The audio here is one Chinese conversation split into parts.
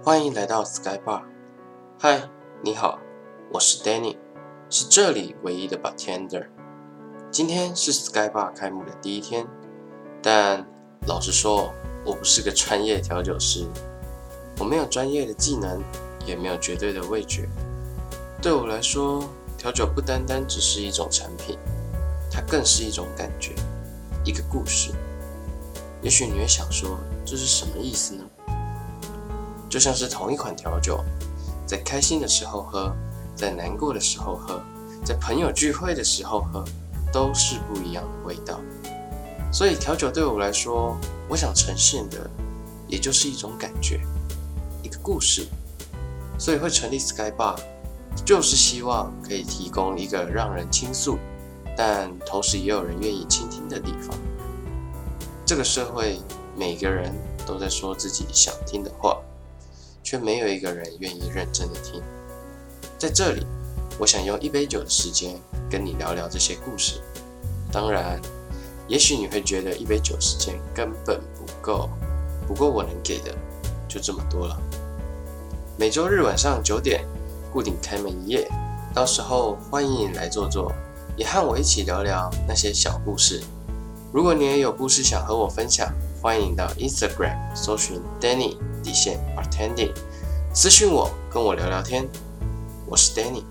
欢迎来到 Sky Bar。嗨，你好，我是 Danny，是这里唯一的 bartender。今天是 Sky Bar 开幕的第一天，但老实说，我不是个专业调酒师，我没有专业的技能，也没有绝对的味觉。对我来说，调酒不单单只是一种产品，它更是一种感觉，一个故事。也许你会想说，这是什么意思呢？就像是同一款调酒，在开心的时候喝，在难过的时候喝，在朋友聚会的时候喝，都是不一样的味道。所以调酒对我来说，我想呈现的，也就是一种感觉，一个故事。所以会成立 Sky Bar，就是希望可以提供一个让人倾诉，但同时也有人愿意倾听的地方。这个社会，每个人都在说自己想听的话。却没有一个人愿意认真的听。在这里，我想用一杯酒的时间跟你聊聊这些故事。当然，也许你会觉得一杯酒时间根本不够，不过我能给的就这么多了。每周日晚上九点固定开门营业，到时候欢迎你来坐坐，也和我一起聊聊那些小故事。如果你也有故事想和我分享，欢迎到 Instagram 搜寻 Danny 底线 Bartending，私信我跟我聊聊天。我是 Danny，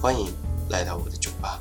欢迎来到我的酒吧。